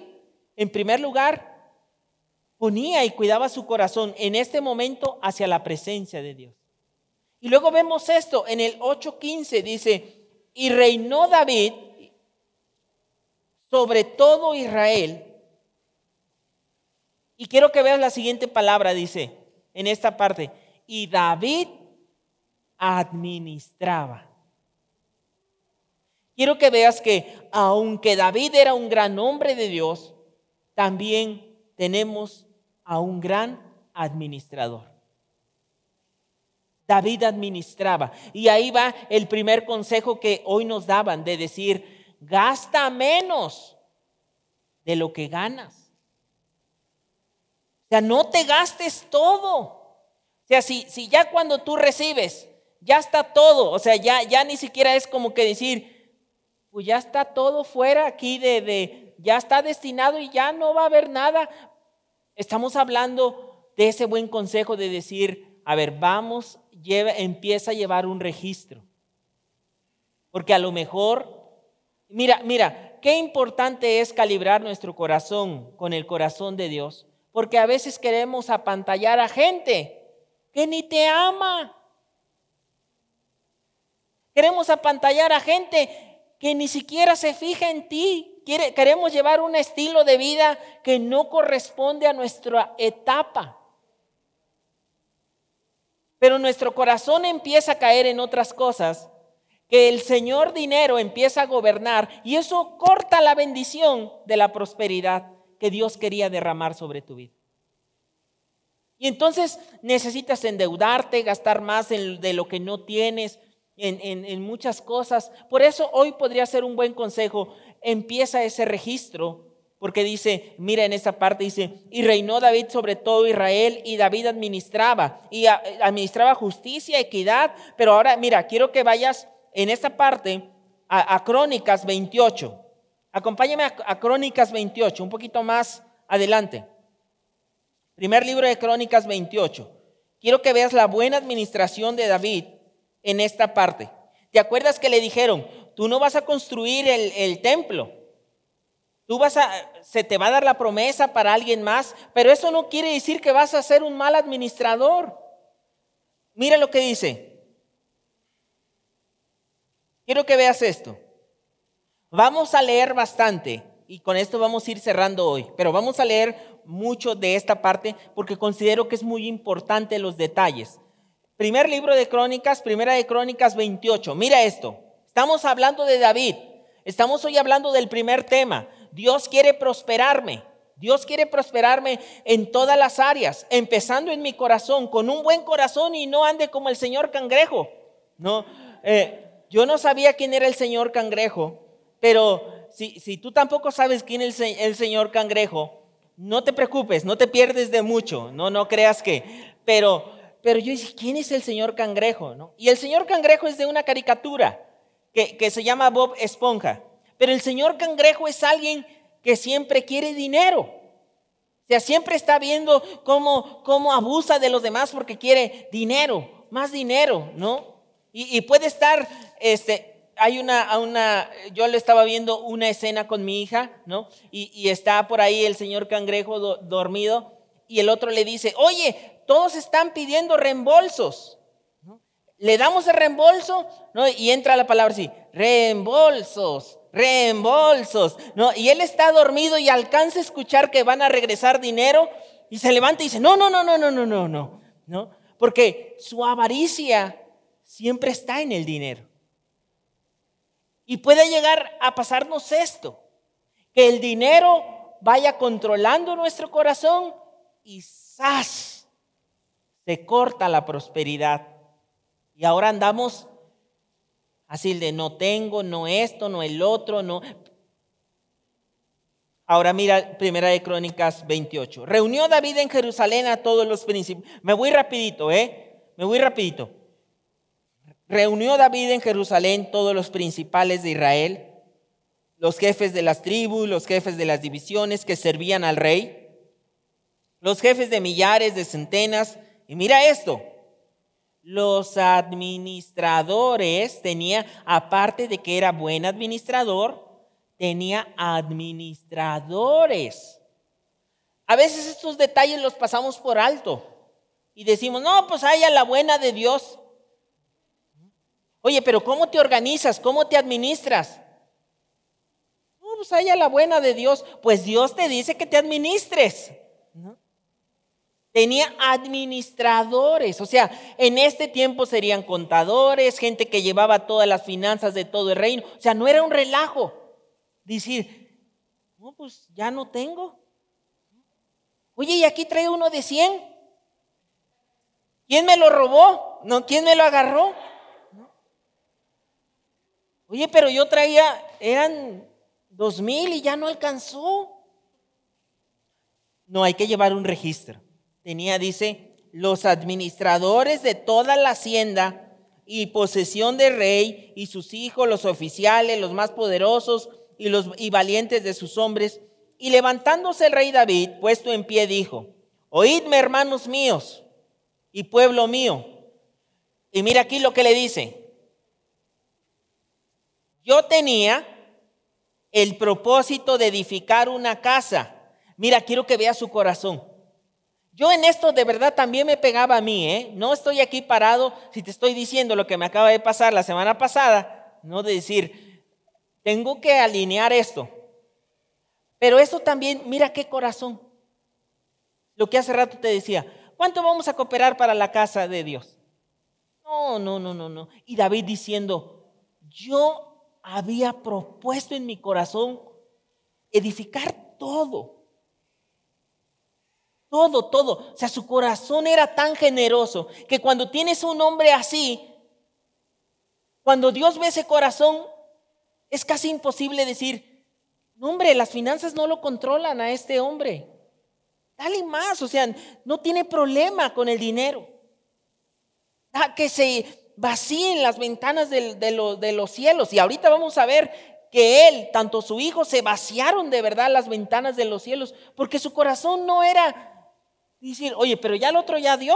en primer lugar, ponía y cuidaba su corazón en este momento hacia la presencia de Dios. Y luego vemos esto en el 8.15, dice, y reinó David sobre todo Israel. Y quiero que veas la siguiente palabra, dice, en esta parte, y David administraba. Quiero que veas que aunque David era un gran hombre de Dios, también tenemos a un gran administrador. David administraba. Y ahí va el primer consejo que hoy nos daban de decir, gasta menos de lo que ganas. O sea, no te gastes todo. O sea, si, si ya cuando tú recibes, ya está todo, o sea, ya, ya ni siquiera es como que decir, pues ya está todo fuera aquí de, de, ya está destinado y ya no va a haber nada. Estamos hablando de ese buen consejo de decir, a ver, vamos, empieza a llevar un registro. Porque a lo mejor, mira, mira, qué importante es calibrar nuestro corazón con el corazón de Dios. Porque a veces queremos apantallar a gente que ni te ama. Queremos apantallar a gente que ni siquiera se fija en ti. queremos llevar un estilo de vida que no corresponde a nuestra etapa. Pero nuestro corazón empieza a caer en otras cosas, que el Señor dinero empieza a gobernar y eso corta la bendición de la prosperidad que Dios quería derramar sobre tu vida. Y entonces necesitas endeudarte, gastar más de lo que no tienes en, muchas cosas. Por eso hoy podría ser un buen consejo. Empieza ese registro porque dice, mira en esa parte, dice, y reinó David sobre todo Israel y David administraba, y administraba justicia, equidad, pero ahora mira, quiero que vayas en esta parte a, Crónicas 28. Acompáñame a Crónicas 28, un poquito más adelante. Primer libro de Crónicas 28. Quiero que veas la buena administración de David en esta parte. ¿Te acuerdas que le dijeron, tú no vas a construir el, templo? Tú vas a, se te va a dar la promesa para alguien más, pero eso no quiere decir que vas a ser un mal administrador. Mira lo que dice. Quiero que veas esto. Vamos a leer bastante y con esto vamos a ir cerrando hoy, pero vamos a leer mucho de esta parte porque considero que es muy importante los detalles. Primer libro de Crónicas, primera de Crónicas 28. Mira esto. Estamos hablando de David. Estamos hoy hablando del primer tema. Dios quiere prosperarme. Dios quiere prosperarme en todas las áreas, empezando en mi corazón, con un buen corazón y no ande como el señor cangrejo. No, eh, yo no sabía quién era el señor cangrejo, pero si, si tú tampoco sabes quién es el, el, señor cangrejo, no te preocupes, no te pierdes de mucho, no, no creas que. Pero, pero yo dije, ¿quién es el señor cangrejo? ¿No? Y el señor cangrejo es de una caricatura que, que se llama Bob Esponja. Pero el señor cangrejo es alguien que siempre quiere dinero. O sea, siempre está viendo cómo, cómo abusa de los demás porque quiere dinero, más dinero, ¿no? Y, puede estar, este, hay una, una, yo le estaba viendo una escena con mi hija, ¿no? Y, está por ahí el señor cangrejo dormido y el otro le dice, oye, todos están pidiendo reembolsos. Le damos el reembolso, ¿no? Y entra la palabra así, reembolsos reembolsos. ¿no? Y él está dormido y alcanza a escuchar que van a regresar dinero y se levanta y dice, no, no, no, no, no, no, no, no, ¿no? Porque su avaricia siempre está en el dinero. Y puede llegar a pasarnos esto, que el dinero vaya controlando nuestro corazón y ¡zas! Se corta la prosperidad. Y ahora andamos Así de no tengo, no esto, no el otro, no. Ahora mira, primera de Crónicas 28. Reunió David en Jerusalén a todos los príncipes. Me voy rapidito, ¿eh? Me voy rapidito. Reunió David en Jerusalén todos los principales de Israel, los jefes de las tribus, los jefes de las divisiones que servían al rey, los jefes de millares, de centenas. Y mira esto, los administradores, tenía, aparte de que era buen administrador, tenía administradores. A veces estos detalles los pasamos por alto y decimos, no, pues haya la buena de Dios. Oye, pero ¿cómo te organizas? ¿Cómo te administras? No, pues haya la buena de Dios. Pues Dios te dice que te administres. Tenía administradores, o sea, en este tiempo serían contadores, gente que llevaba todas las finanzas de todo el reino. O sea, no era un relajo. Decir, no, pues ya no tengo. Oye, y aquí trae uno de 100. ¿Quién me lo robó? ¿No? ¿Quién me lo agarró? Oye, pero yo traía, eran dos mil y ya no alcanzó. No, hay que llevar un registro. Tenía, dice, los administradores de toda la hacienda y posesión del rey y sus hijos, los oficiales, los más poderosos y los y valientes de sus hombres. Y levantándose el rey David, puesto en pie, dijo, oídme hermanos míos y pueblo mío. Y mira aquí lo que le dice, yo tenía el propósito de edificar una casa. Mira, quiero que vea su corazón. Yo en esto de verdad también me pegaba a mí, ¿eh? No estoy aquí parado si te estoy diciendo lo que me acaba de pasar la semana pasada, no de decir, tengo que alinear esto. Pero eso también, mira qué corazón. Lo que hace rato te decía, ¿cuánto vamos a cooperar para la casa de Dios? No, no, no, no, no. Y David diciendo, yo había propuesto en mi corazón edificar todo. Todo, todo. O sea, su corazón era tan generoso que cuando tienes un hombre así, cuando Dios ve ese corazón, es casi imposible decir, no hombre, las finanzas no lo controlan a este hombre. Dale más, o sea, no tiene problema con el dinero. Que se vacíen las ventanas de, de los cielos. Y ahorita vamos a ver que él, tanto su hijo, se vaciaron de verdad las ventanas de los cielos, porque su corazón no era decir, oye, pero ya el otro ya dio.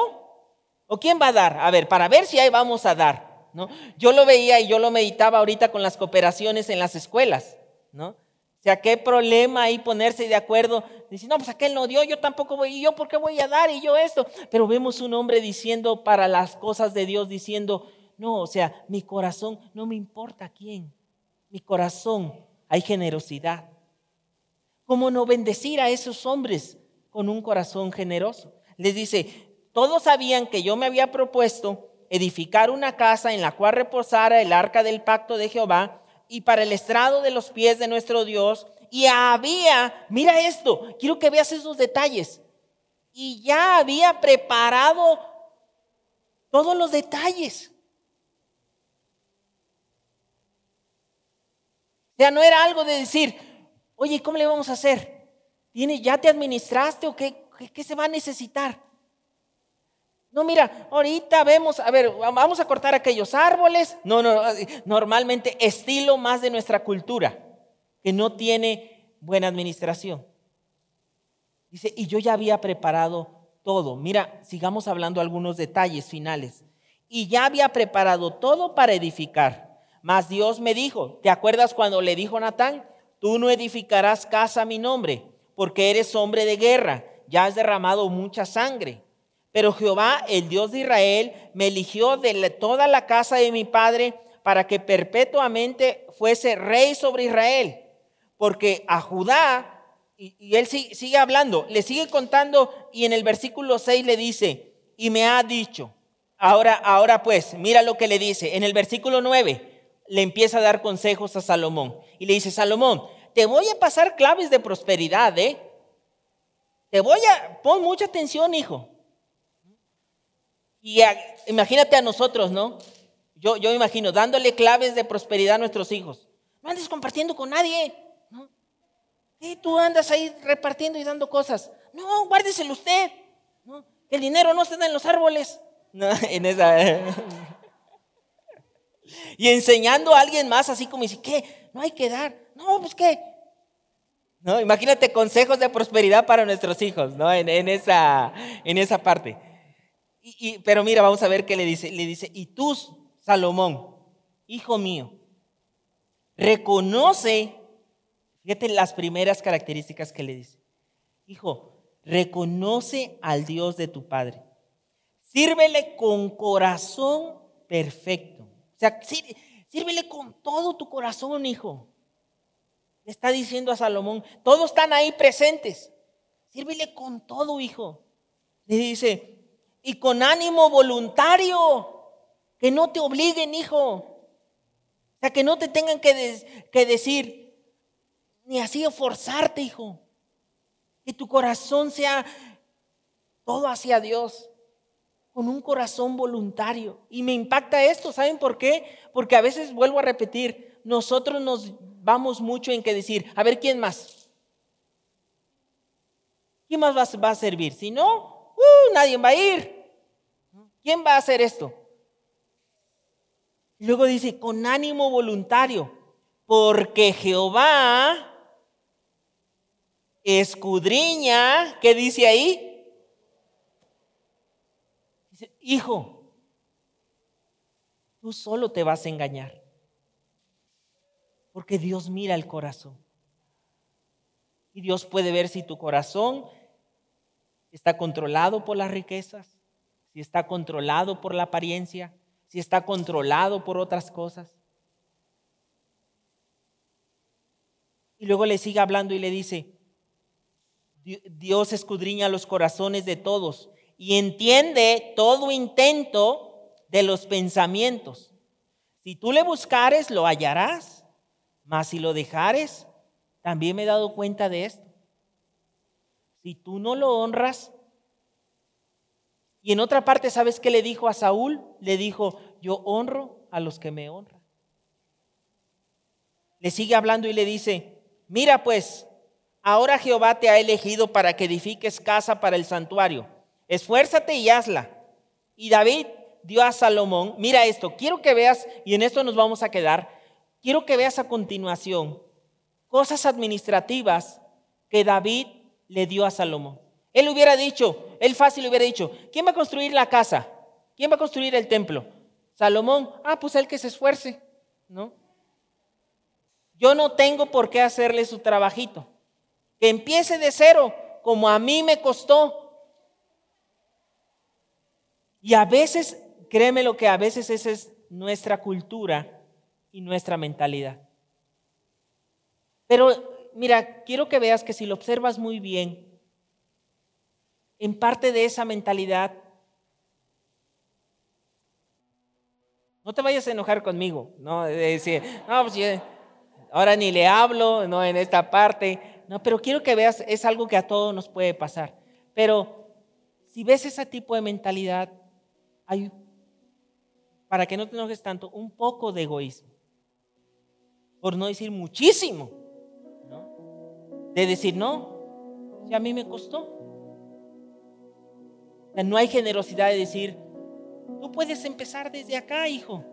¿O quién va a dar? A ver, para ver si ahí vamos a dar. ¿no? Yo lo veía y yo lo meditaba ahorita con las cooperaciones en las escuelas. ¿no? O sea, qué problema ahí ponerse de acuerdo. Dice, no, pues aquel no dio, yo tampoco voy, y yo por qué voy a dar, y yo esto. Pero vemos un hombre diciendo para las cosas de Dios, diciendo, no, o sea, mi corazón, no me importa quién. Mi corazón, hay generosidad. ¿Cómo no bendecir a esos hombres con un corazón generoso? Les dice, todos sabían que yo me había propuesto edificar una casa en la cual reposara el arca del pacto de Jehová y para el estrado de los pies de nuestro Dios. Y había, mira esto, quiero que veas esos detalles. Y ya había preparado todos los detalles. O sea, no era algo de decir, oye, ¿cómo le vamos a hacer? ¿Ya te administraste o qué, qué se va a necesitar? No, mira, ahorita vemos, a ver, vamos a cortar aquellos árboles. No, no, normalmente estilo más de nuestra cultura, que no tiene buena administración. Dice, y yo ya había preparado todo. Mira, sigamos hablando algunos detalles finales. Y ya había preparado todo para edificar. Mas Dios me dijo, ¿te acuerdas cuando le dijo Natán? Tú no edificarás casa a mi nombre, porque eres hombre de guerra, ya has derramado mucha sangre. Pero Jehová, el Dios de Israel, me eligió de toda la casa de mi padre para que perpetuamente fuese rey sobre Israel. Porque a Judá, y, él sigue, hablando, le sigue contando y en el versículo 6 le dice, y me ha dicho, ahora, ahora pues, mira lo que le dice, en el versículo 9 le empieza a dar consejos a Salomón y le dice, Salomón, te voy a pasar claves de prosperidad, ¿eh? Te voy a, pon mucha atención, hijo. Y imagínate a nosotros, ¿no? Yo, yo imagino, dándole claves de prosperidad a nuestros hijos. No andes compartiendo con nadie. ¿no? Y tú andas ahí repartiendo y dando cosas. No, guárdeselo usted. ¿no? El dinero no se da en los árboles. No, *laughs* en esa. y enseñando a alguien más así como dice, ¿qué? No hay que dar. No, pues qué. No, imagínate consejos de prosperidad para nuestros hijos, ¿no? En, esa, en esa parte. Y, pero mira, vamos a ver qué le dice. Le dice, y tú, Salomón, hijo mío, reconoce, fíjate las primeras características que le dice. Hijo, reconoce al Dios de tu Padre. Sírvele con corazón perfecto. O sea, sírvele con todo tu corazón, hijo. Está diciendo a Salomón, todos están ahí presentes. Sírvele con todo, hijo. Le dice, y con ánimo voluntario, que no te obliguen, hijo. O sea, que no te tengan que, que decir, ni así forzarte, hijo. Que tu corazón sea todo hacia Dios, con un corazón voluntario. Y me impacta esto, ¿saben por qué? Porque a veces vuelvo a repetir, nosotros nos vamos mucho en que decir, a ver, ¿quién más? ¿Quién más va, a servir? Si no, uh, nadie va a ir. ¿Quién va a hacer esto? Luego dice, con ánimo voluntario, porque Jehová escudriña, ¿qué dice ahí? Dice, hijo, tú solo te vas a engañar, porque Dios mira el corazón. Y Dios puede ver si tu corazón está controlado por las riquezas, si está controlado por la apariencia, si está controlado por otras cosas. Y luego le sigue hablando y le dice, Dios escudriña los corazones de todos y entiende todo intento de los pensamientos. Si tú le buscares, lo hallarás, mas si lo dejares, también me he dado cuenta de esto. Si tú no lo honras, y en otra parte, ¿sabes qué le dijo a Saúl? Le dijo, yo honro a los que me honran. Le sigue hablando y le dice, mira pues, ahora Jehová te ha elegido para que edifiques casa para el santuario. Esfuérzate y hazla. Y David dio a Salomón, mira esto, quiero que veas, y en esto nos vamos a quedar, quiero que veas a continuación cosas administrativas que David le dio a Salomón. Él hubiera dicho, él fácil hubiera dicho, ¿quién va a construir la casa? ¿Quién va a construir el templo? Salomón, ah, pues él que se esfuerce, ¿no? Yo no tengo por qué hacerle su trabajito. Que empiece de cero, como a mí me costó. Y a veces, créeme lo que a veces esa es nuestra cultura y nuestra mentalidad. Pero mira, quiero que veas que si lo observas muy bien, en parte de esa mentalidad. No te vayas a enojar conmigo, no decir, no, pues ahora ni le hablo, no en esta parte. No, pero quiero que veas, es algo que a todos nos puede pasar. Pero si ves ese tipo de mentalidad, hay, para que no te enojes tanto, un poco de egoísmo. Por no decir muchísimo. De decir, no, si a mí me costó no hay generosidad de decir, tú puedes empezar desde acá, hijo.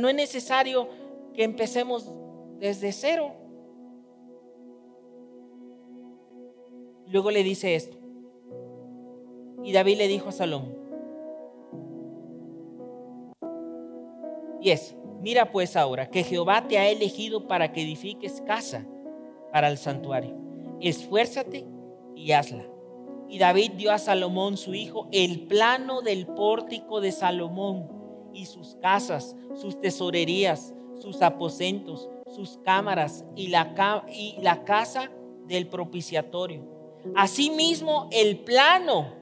no es necesario que empecemos desde cero. Luego le dice esto. Y David le dijo a Salomón, es Mira pues ahora que Jehová te ha elegido para que edifiques casa para el santuario. Esfuérzate y hazla. Y David dio a Salomón su hijo el plano del pórtico de Salomón y sus casas, sus tesorerías, sus aposentos, sus cámaras y la, casa del propiciatorio. Asimismo, el plano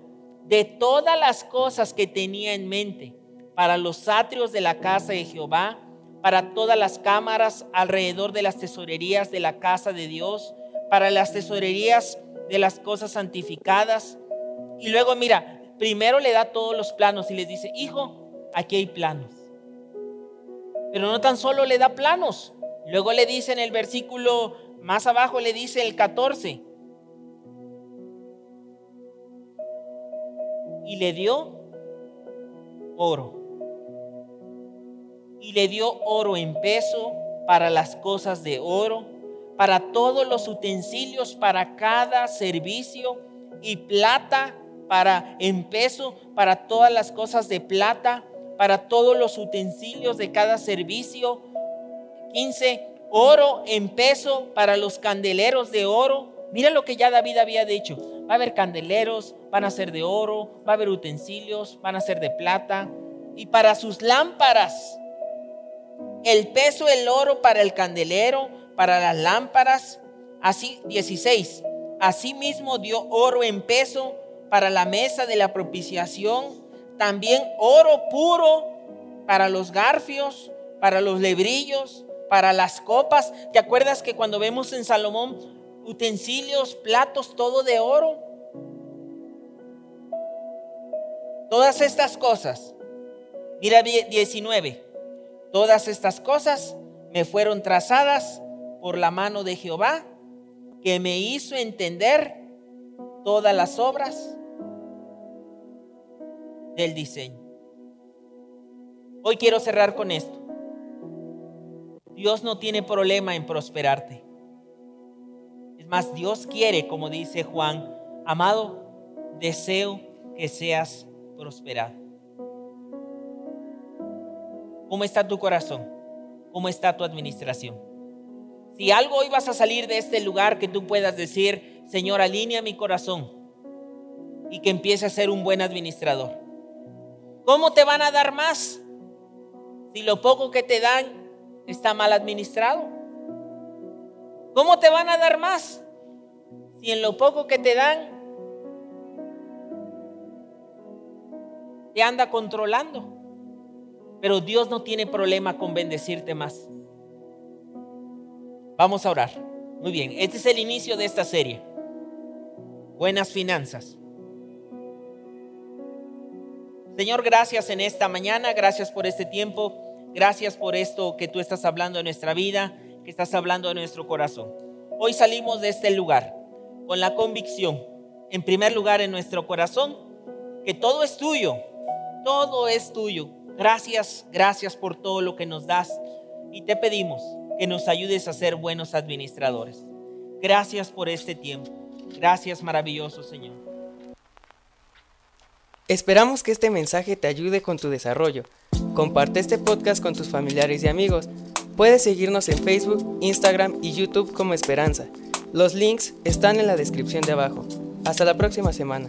de todas las cosas que tenía en mente para los atrios de la casa de Jehová, para todas las cámaras alrededor de las tesorerías de la casa de Dios, para las tesorerías de las cosas santificadas. Y luego mira, primero le da todos los planos y les dice, hijo, aquí hay planos. Pero no tan solo le da planos. Luego le dice en el versículo más abajo, le dice el 14. Y le dio oro. Y le dio oro en peso para las cosas de oro para todos los utensilios para cada servicio y plata para en peso, para todas las cosas de plata, para todos los utensilios de cada servicio. 15. Oro en peso para los candeleros de oro. Mira lo que ya David había dicho. Va a haber candeleros, van a ser de oro, va a haber utensilios, van a ser de plata. Y para sus lámparas, el peso del oro para el candelero, para las lámparas. Así, 16. Asimismo dio oro en peso para la mesa de la propiciación, también oro puro para los garfios, para los lebrillos, para las copas. ¿Te acuerdas que cuando vemos en Salomón utensilios, platos, todo de oro? Todas estas cosas, mira 19, todas estas cosas me fueron trazadas por la mano de Jehová, que me hizo entender todas las obras del diseño. Hoy quiero cerrar con esto. Dios no tiene problema en prosperarte. Es más, Dios quiere, como dice Juan, amado, deseo que seas prosperado. ¿Cómo está tu corazón? ¿Cómo está tu administración? Si algo hoy vas a salir de este lugar que tú puedas decir, Señor, alinea mi corazón y que empiece a ser un buen administrador. ¿Cómo te van a dar más si lo poco que te dan está mal administrado? ¿Cómo te van a dar más si en lo poco que te dan te anda controlando? Pero Dios no tiene problema con bendecirte más. Vamos a orar. Muy bien, este es el inicio de esta serie. Buenas finanzas. Señor, gracias en esta mañana, gracias por este tiempo, gracias por esto que tú estás hablando de nuestra vida, que estás hablando de nuestro corazón. Hoy salimos de este lugar con la convicción, en primer lugar en nuestro corazón, que todo es tuyo, todo es tuyo. Gracias, gracias por todo lo que nos das y te pedimos que nos ayudes a ser buenos administradores. Gracias por este tiempo. Gracias maravilloso Señor. Esperamos que este mensaje te ayude con tu desarrollo. Comparte este podcast con tus familiares y amigos. Puedes seguirnos en Facebook, Instagram y YouTube como Esperanza. Los links están en la descripción de abajo. Hasta la próxima semana.